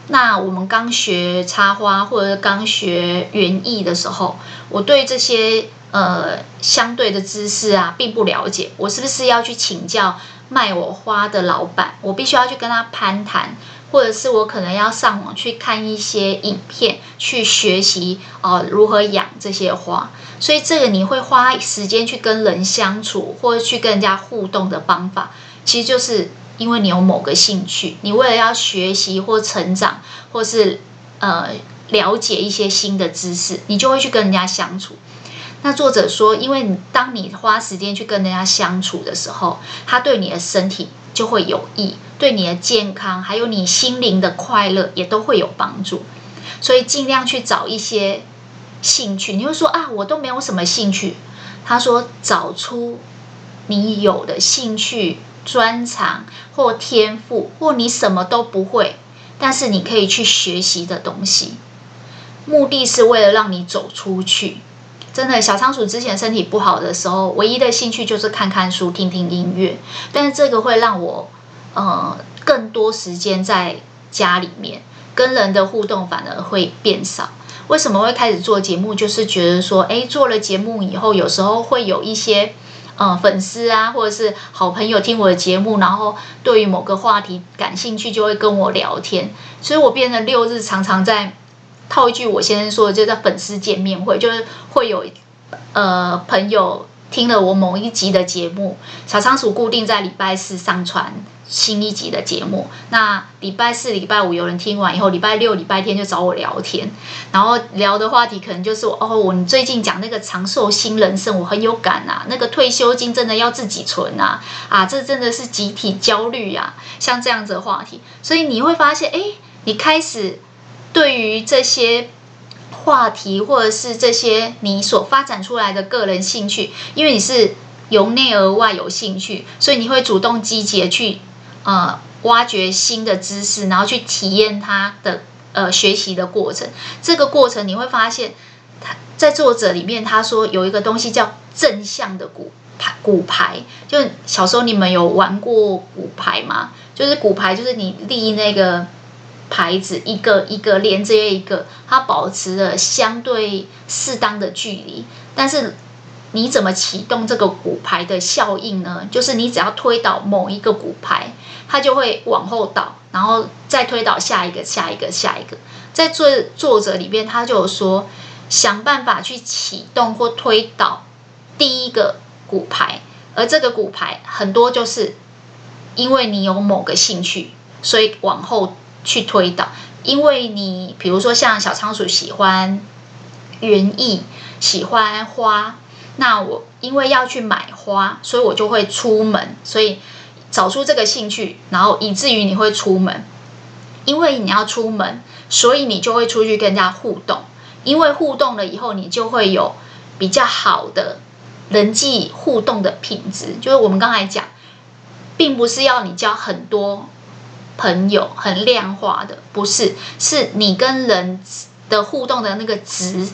那我们刚学插花或者刚学园艺的时候，我对这些呃相对的知识啊并不了解。我是不是要去请教卖我花的老板？我必须要去跟他攀谈。或者是我可能要上网去看一些影片，去学习哦、呃、如何养这些花，所以这个你会花时间去跟人相处，或者去跟人家互动的方法，其实就是因为你有某个兴趣，你为了要学习或成长，或是呃了解一些新的知识，你就会去跟人家相处。那作者说，因为当你花时间去跟人家相处的时候，他对你的身体就会有益。对你的健康，还有你心灵的快乐，也都会有帮助。所以尽量去找一些兴趣。你会说啊，我都没有什么兴趣。他说，找出你有的兴趣、专长或天赋，或你什么都不会，但是你可以去学习的东西。目的是为了让你走出去。真的，小仓鼠之前身体不好的时候，唯一的兴趣就是看看书、听听音乐。但是这个会让我。呃，更多时间在家里面跟人的互动反而会变少。为什么会开始做节目？就是觉得说，哎，做了节目以后，有时候会有一些呃粉丝啊，或者是好朋友听我的节目，然后对于某个话题感兴趣，就会跟我聊天。所以我变成六日常常在套一句我先生说，就在粉丝见面会，就是会有呃朋友听了我某一集的节目，小仓鼠固定在礼拜四上传。新一集的节目，那礼拜四、礼拜五有人听完以后，礼拜六、礼拜天就找我聊天，然后聊的话题可能就是哦，我最近讲那个长寿新人生，我很有感、啊，那个退休金真的要自己存啊，啊，这真的是集体焦虑呀、啊，像这样子的话题，所以你会发现，哎，你开始对于这些话题或者是这些你所发展出来的个人兴趣，因为你是由内而外有兴趣，所以你会主动积极的去。呃，挖掘新的知识，然后去体验它的呃学习的过程。这个过程你会发现，他在作者里面他说有一个东西叫正向的骨牌，骨牌。就小时候你们有玩过骨牌吗？就是骨牌，就是你立那个牌子，一个一个连接一个，它保持了相对适当的距离，但是。你怎么启动这个骨牌的效应呢？就是你只要推倒某一个骨牌，它就会往后倒，然后再推倒下一个、下一个、下一个。在作作者里边，他就有说，想办法去启动或推倒第一个骨牌，而这个骨牌很多就是因为你有某个兴趣，所以往后去推导。因为你比如说像小仓鼠喜欢园艺，喜欢花。那我因为要去买花，所以我就会出门，所以找出这个兴趣，然后以至于你会出门。因为你要出门，所以你就会出去跟人家互动。因为互动了以后，你就会有比较好的人际互动的品质。就是我们刚才讲，并不是要你交很多朋友，很量化的，不是，是你跟人的互动的那个值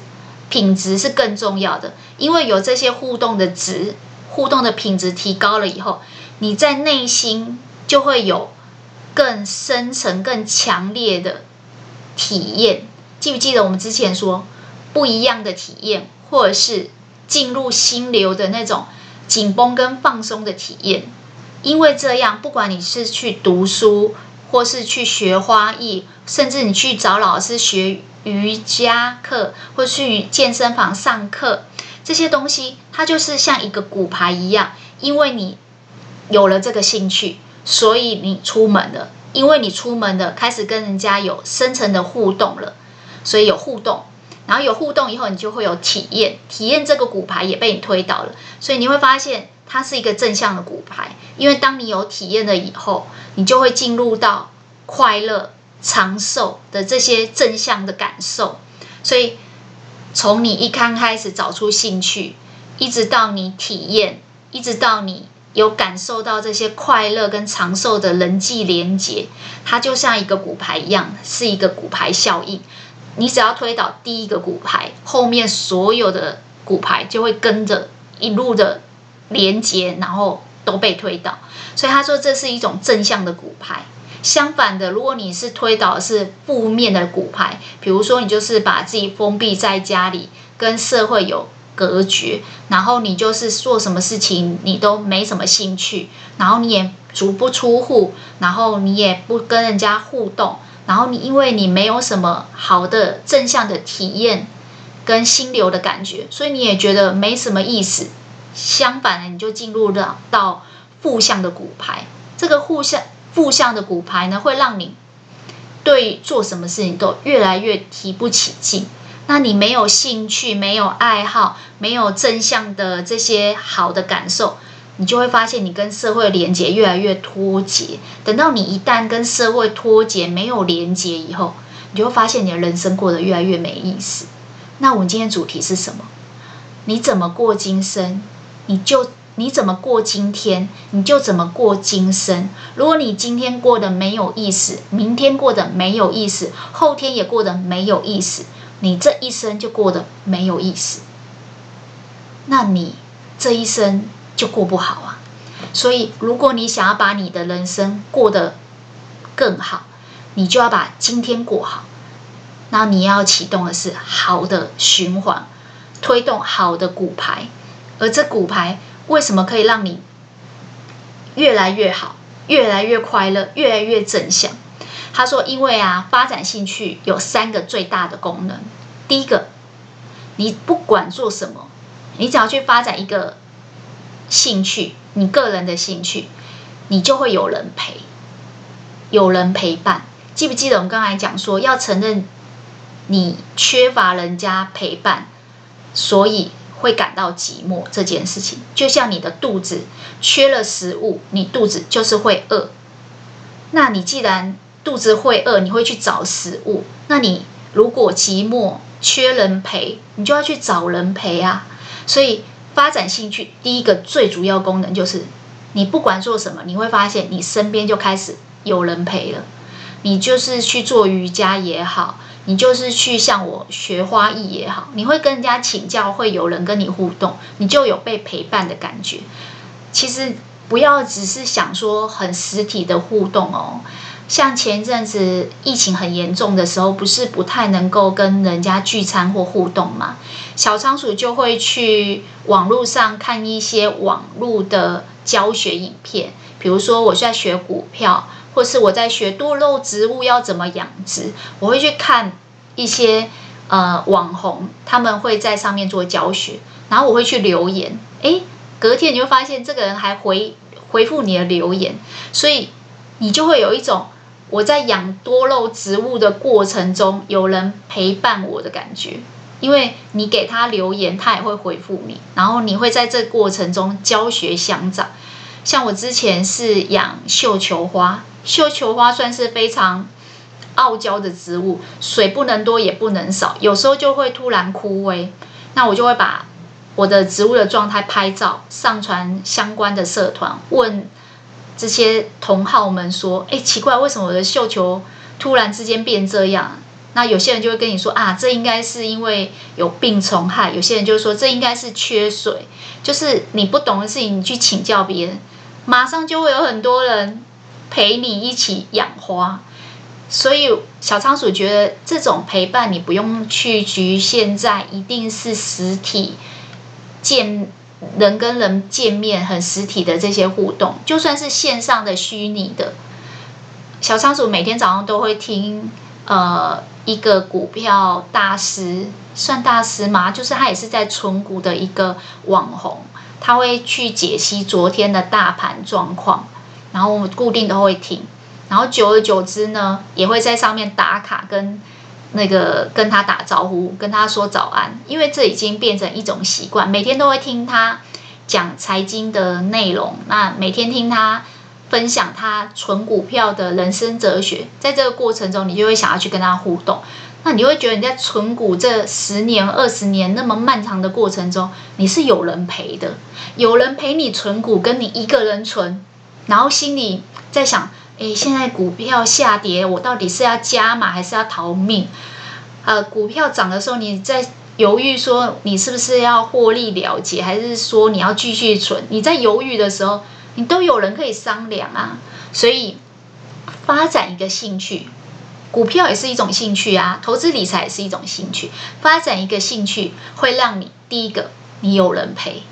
品质是更重要的，因为有这些互动的值，互动的品质提高了以后，你在内心就会有更深层、更强烈的体验。记不记得我们之前说不一样的体验，或者是进入心流的那种紧绷跟放松的体验？因为这样，不管你是去读书，或是去学花艺，甚至你去找老师学瑜伽课，或去健身房上课，这些东西它就是像一个骨牌一样。因为你有了这个兴趣，所以你出门了。因为你出门了，开始跟人家有深层的互动了，所以有互动。然后有互动以后，你就会有体验，体验这个骨牌也被你推倒了，所以你会发现。它是一个正向的骨牌，因为当你有体验了以后，你就会进入到快乐、长寿的这些正向的感受。所以，从你一刚开始找出兴趣，一直到你体验，一直到你有感受到这些快乐跟长寿的人际连结，它就像一个骨牌一样，是一个骨牌效应。你只要推倒第一个骨牌，后面所有的骨牌就会跟着一路的。连接，然后都被推倒，所以他说这是一种正向的骨牌。相反的，如果你是推倒是负面的骨牌，比如说你就是把自己封闭在家里，跟社会有隔绝，然后你就是做什么事情你都没什么兴趣，然后你也足不出户，然后你也不跟人家互动，然后你因为你没有什么好的正向的体验跟心流的感觉，所以你也觉得没什么意思。相反的，你就进入了到负向的骨牌。这个负向负向的骨牌呢，会让你对做什么事情都越来越提不起劲。那你没有兴趣，没有爱好，没有正向的这些好的感受，你就会发现你跟社会连接越来越脱节。等到你一旦跟社会脱节，没有连接以后，你就会发现你的人生过得越来越没意思。那我们今天主题是什么？你怎么过今生？你就你怎么过今天，你就怎么过今生。如果你今天过得没有意思，明天过得没有意思，后天也过得没有意思，你这一生就过得没有意思。那你这一生就过不好啊。所以，如果你想要把你的人生过得更好，你就要把今天过好。那你要启动的是好的循环，推动好的骨牌。而这骨牌为什么可以让你越来越好、越来越快乐、越来越正向？他说：“因为啊，发展兴趣有三个最大的功能。第一个，你不管做什么，你只要去发展一个兴趣，你个人的兴趣，你就会有人陪，有人陪伴。记不记得我们刚才讲说，要承认你缺乏人家陪伴，所以。”会感到寂寞这件事情，就像你的肚子缺了食物，你肚子就是会饿。那你既然肚子会饿，你会去找食物。那你如果寂寞缺人陪，你就要去找人陪啊。所以发展兴趣，第一个最主要功能就是，你不管做什么，你会发现你身边就开始有人陪了。你就是去做瑜伽也好。你就是去向我学花艺也好，你会跟人家请教，会有人跟你互动，你就有被陪伴的感觉。其实不要只是想说很实体的互动哦。像前一阵子疫情很严重的时候，不是不太能够跟人家聚餐或互动嘛？小仓鼠就会去网络上看一些网络的教学影片，比如说我在学股票。或是我在学多肉植物要怎么养殖，我会去看一些呃网红，他们会在上面做教学，然后我会去留言，诶，隔天你就发现这个人还回回复你的留言，所以你就会有一种我在养多肉植物的过程中有人陪伴我的感觉，因为你给他留言，他也会回复你，然后你会在这过程中教学相长。像我之前是养绣球花。绣球花算是非常傲娇的植物，水不能多也不能少，有时候就会突然枯萎。那我就会把我的植物的状态拍照，上传相关的社团，问这些同好们说：“哎，奇怪，为什么我的绣球突然之间变这样？”那有些人就会跟你说：“啊，这应该是因为有病虫害。”有些人就说：“这应该是缺水。”就是你不懂的事情，你去请教别人，马上就会有很多人陪你一起养花。所以小仓鼠觉得这种陪伴，你不用去局限在一定是实体见人跟人见面很实体的这些互动，就算是线上的虚拟的。小仓鼠每天早上都会听呃一个股票大师，算大师吗？就是他也是在存股的一个网红，他会去解析昨天的大盘状况，然后我固定都会听。然后久而久之呢，也会在上面打卡，跟那个跟他打招呼，跟他说早安，因为这已经变成一种习惯，每天都会听他讲财经的内容，那每天听他分享他存股票的人生哲学，在这个过程中，你就会想要去跟他互动，那你会觉得你在存股这十年、二十年那么漫长的过程中，你是有人陪的，有人陪你存股，跟你一个人存，然后心里在想。诶，现在股票下跌，我到底是要加码还是要逃命？呃，股票涨的时候，你在犹豫说你是不是要获利了结，还是说你要继续存？你在犹豫的时候，你都有人可以商量啊。所以，发展一个兴趣，股票也是一种兴趣啊，投资理财也是一种兴趣。发展一个兴趣，会让你第一个，你有人陪。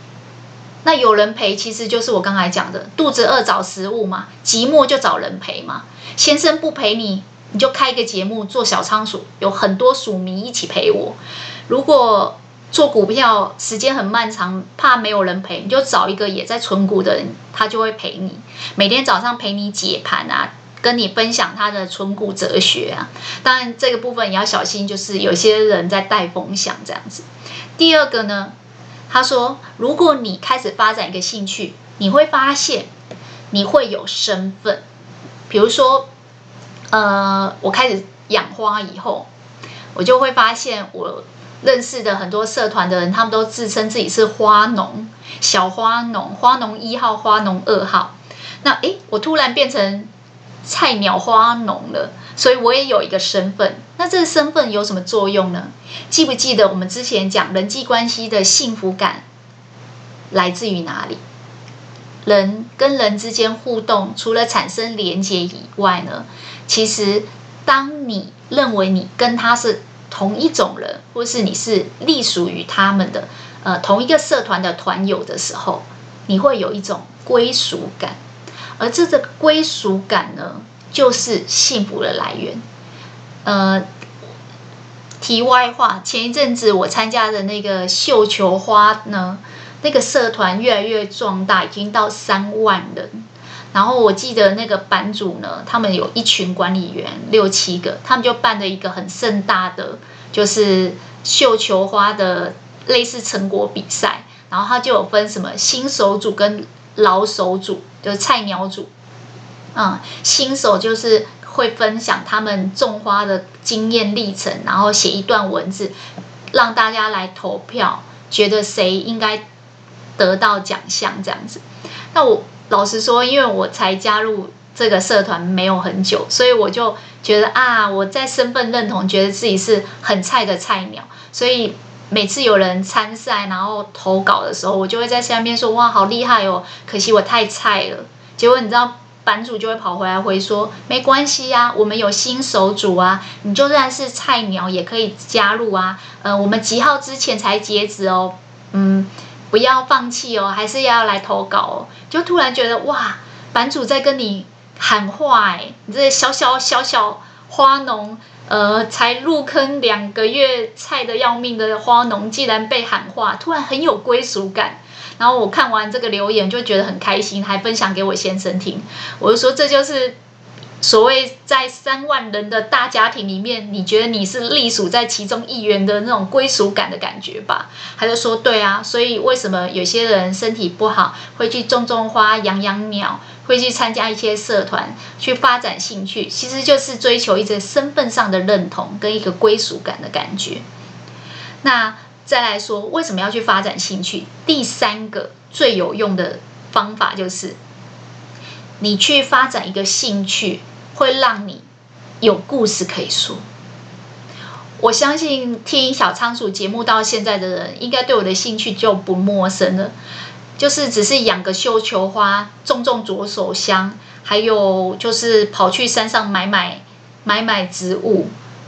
那有人陪，其实就是我刚才讲的，肚子饿找食物嘛，寂寞就找人陪嘛。先生不陪你，你就开一个节目做小仓鼠，有很多鼠迷一起陪我。如果做股票时间很漫长，怕没有人陪，你就找一个也在存股的人，他就会陪你，每天早上陪你解盘啊，跟你分享他的存股哲学啊。当然这个部分也要小心，就是有些人在带风向这样子。第二个呢？他说：“如果你开始发展一个兴趣，你会发现你会有身份。比如说，呃，我开始养花以后，我就会发现我认识的很多社团的人，他们都自称自己是花农、小花农、花农一号、花农二号。那诶，我突然变成菜鸟花农了。”所以我也有一个身份，那这个身份有什么作用呢？记不记得我们之前讲人际关系的幸福感来自于哪里？人跟人之间互动，除了产生连接以外呢，其实当你认为你跟他是同一种人，或是你是隶属于他们的，呃，同一个社团的团友的时候，你会有一种归属感，而这个归属感呢，就是幸福的来源。呃，题外话，前一阵子我参加的那个绣球花呢，那个社团越来越壮大，已经到三万人。然后我记得那个版主呢，他们有一群管理员六七个，他们就办了一个很盛大的，就是绣球花的类似成果比赛。然后他就有分什么新手组跟老手组，就是菜鸟组。嗯，新手就是会分享他们种花的经验历程，然后写一段文字，让大家来投票，觉得谁应该得到奖项这样子。那我老实说，因为我才加入这个社团没有很久，所以我就觉得啊，我在身份认同，觉得自己是很菜的菜鸟，所以每次有人参赛然后投稿的时候，我就会在下面说哇，好厉害哦，可惜我太菜了。结果你知道？版主就会跑回来回说，没关系呀、啊，我们有新手组啊，你就算是菜鸟也可以加入啊。呃，我们几号之前才截止哦，嗯，不要放弃哦，还是要来投稿哦。就突然觉得哇，版主在跟你喊话哎，你这小小小小花农，呃，才入坑两个月，菜的要命的花农，既然被喊话，突然很有归属感。然后我看完这个留言就觉得很开心，还分享给我先生听。我就说，这就是所谓在三万人的大家庭里面，你觉得你是隶属在其中一员的那种归属感的感觉吧？他就说对啊，所以为什么有些人身体不好会去种种花、养养鸟，会去参加一些社团去发展兴趣，其实就是追求一个身份上的认同跟一个归属感的感觉。那。再来说，为什么要去发展兴趣？第三个最有用的方法就是，你去发展一个兴趣，会让你有故事可以说。我相信听小仓鼠节目到现在的人，应该对我的兴趣就不陌生了。就是只是养个绣球花，种种左手香，还有就是跑去山上买买买买植物，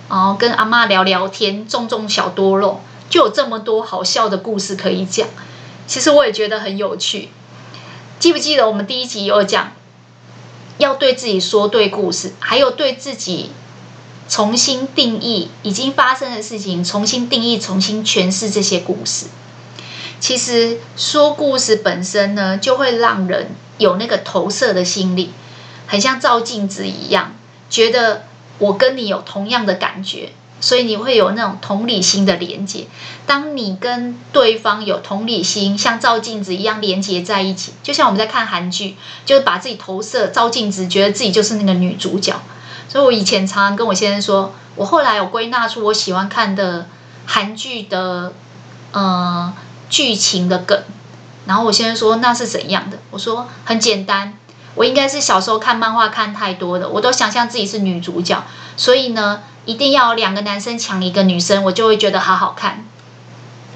然后跟阿妈聊聊天，种种小多肉，就有这么多好笑的故事可以讲。其实我也觉得很有趣。记不记得我们第一集有讲，要对自己说对故事，还有对自己重新定义已经发生的事情，重新定义、重新诠释这些故事。其实说故事本身呢，就会让人有那个投射的心理，很像照镜子一样，觉得我跟你有同样的感觉，所以你会有那种同理心的连接。当你跟对方有同理心，像照镜子一样连接在一起，就像我们在看韩剧，就是把自己投射照镜子，觉得自己就是那个女主角。所以我以前常常跟我先生说，我后来有归纳出我喜欢看的韩剧的，呃。剧情的梗，然后我先生说那是怎样的？我说很简单，我应该是小时候看漫画看太多了，我都想象自己是女主角，所以呢，一定要两个男生抢一个女生，我就会觉得好好看。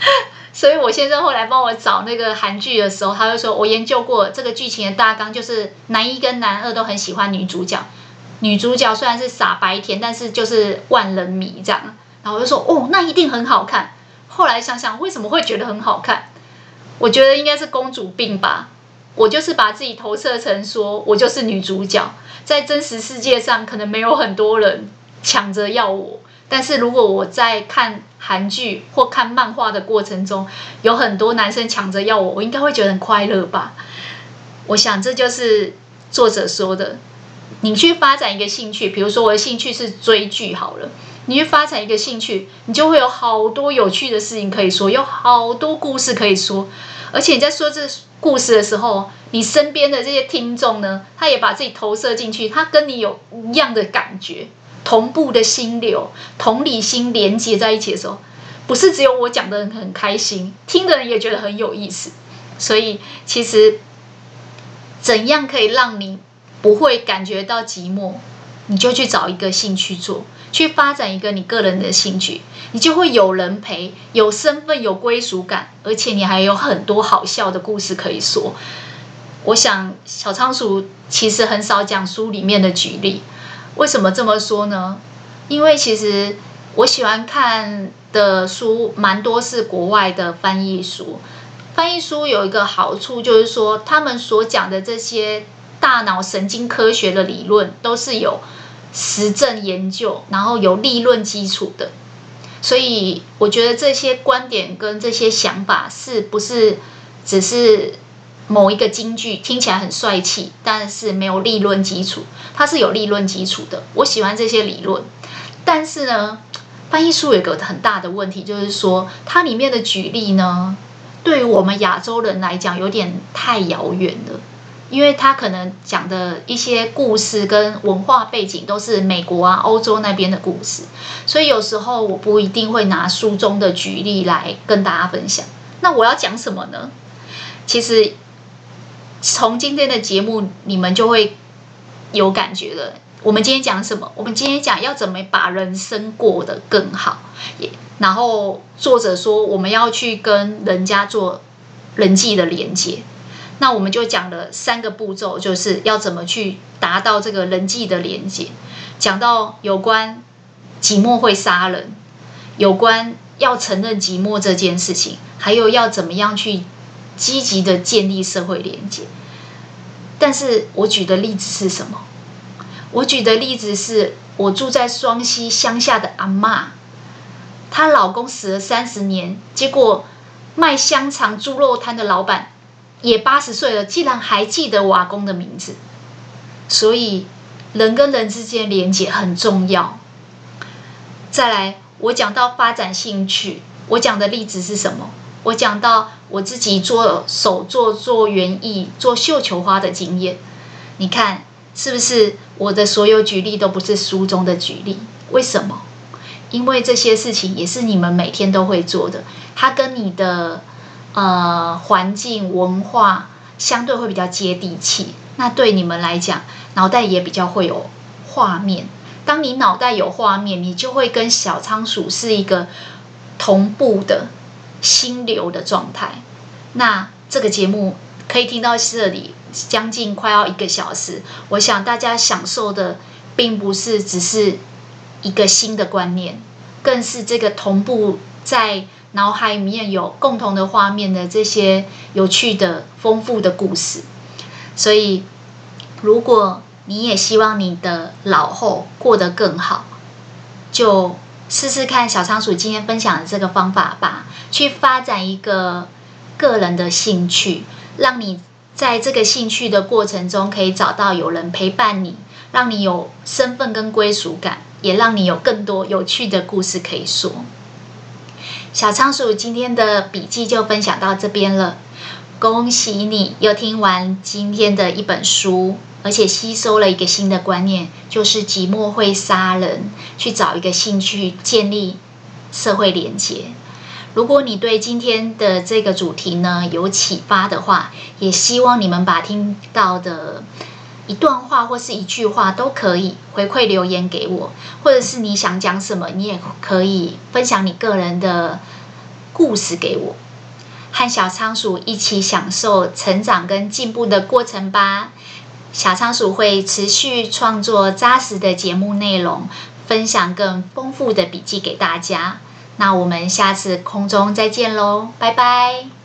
所以我先生后来帮我找那个韩剧的时候，他就说我研究过这个剧情的大纲，就是男一跟男二都很喜欢女主角，女主角虽然是傻白甜，但是就是万人迷这样。然后我就说哦，那一定很好看。后来想想，为什么会觉得很好看？我觉得应该是公主病吧。我就是把自己投射成说，我就是女主角，在真实世界上可能没有很多人抢着要我，但是如果我在看韩剧或看漫画的过程中，有很多男生抢着要我，我应该会觉得很快乐吧。我想这就是作者说的，你去发展一个兴趣，比如说我的兴趣是追剧好了。你去发展一个兴趣，你就会有好多有趣的事情可以说，有好多故事可以说。而且你在说这故事的时候，你身边的这些听众呢，他也把自己投射进去，他跟你有一样的感觉，同步的心流、同理心连接在一起的时候，不是只有我讲的人很开心，听的人也觉得很有意思。所以，其实怎样可以让你不会感觉到寂寞，你就去找一个兴趣做。去发展一个你个人的兴趣，你就会有人陪，有身份，有归属感，而且你还有很多好笑的故事可以说。我想小仓鼠其实很少讲书里面的举例，为什么这么说呢？因为其实我喜欢看的书蛮多是国外的翻译书，翻译书有一个好处就是说，他们所讲的这些大脑神经科学的理论都是有。实证研究，然后有理论基础的，所以我觉得这些观点跟这些想法是不是只是某一个金句听起来很帅气，但是没有理论基础，它是有理论基础的。我喜欢这些理论，但是呢，翻译书有个很大的问题，就是说它里面的举例呢，对于我们亚洲人来讲有点太遥远了。因为他可能讲的一些故事跟文化背景都是美国啊、欧洲那边的故事，所以有时候我不一定会拿书中的举例来跟大家分享。那我要讲什么呢？其实从今天的节目你们就会有感觉了。我们今天讲什么？我们今天讲要怎么把人生过得更好。然后作者说我们要去跟人家做人际的连接。那我们就讲了三个步骤，就是要怎么去达到这个人际的连接。讲到有关寂寞会杀人，有关要承认寂寞这件事情，还有要怎么样去积极的建立社会连接。但是我举的例子是什么？我举的例子是我住在双溪乡下的阿嬷，她老公死了三十年，结果卖香肠猪肉摊的老板。也八十岁了，竟然还记得我阿公的名字，所以人跟人之间连接很重要。再来，我讲到发展兴趣，我讲的例子是什么？我讲到我自己做手作、做园艺、做绣球花的经验。你看，是不是我的所有举例都不是书中的举例？为什么？因为这些事情也是你们每天都会做的，它跟你的。呃，环境文化相对会比较接地气，那对你们来讲，脑袋也比较会有画面。当你脑袋有画面，你就会跟小仓鼠是一个同步的心流的状态。那这个节目可以听到这里，将近快要一个小时。我想大家享受的，并不是只是一个新的观念，更是这个同步在脑海里面有共同的画面的这些有趣的、丰富的故事。所以，如果你也希望你的老后过得更好，就试试看小仓鼠今天分享的这个方法吧，去发展一个个人的兴趣，让你在这个兴趣的过程中可以找到有人陪伴你，让你有身份跟归属感，也让你有更多有趣的故事可以说。小仓鼠今天的笔记就分享到这边了，恭喜你又听完今天的一本书。而且吸收了一个新的观念，就是寂寞会杀人。去找一个兴趣，建立社会连结。如果你对今天的这个主题呢有启发的话，也希望你们把听到的一段话或是一句话都可以回馈留言给我，或者是你想讲什么，你也可以分享你个人的故事给我，和小仓鼠一起享受成长跟进步的过程吧。小仓鼠会持续创作扎实的节目内容，分享更丰富的笔记给大家。那我们下次空中再见喽，拜拜。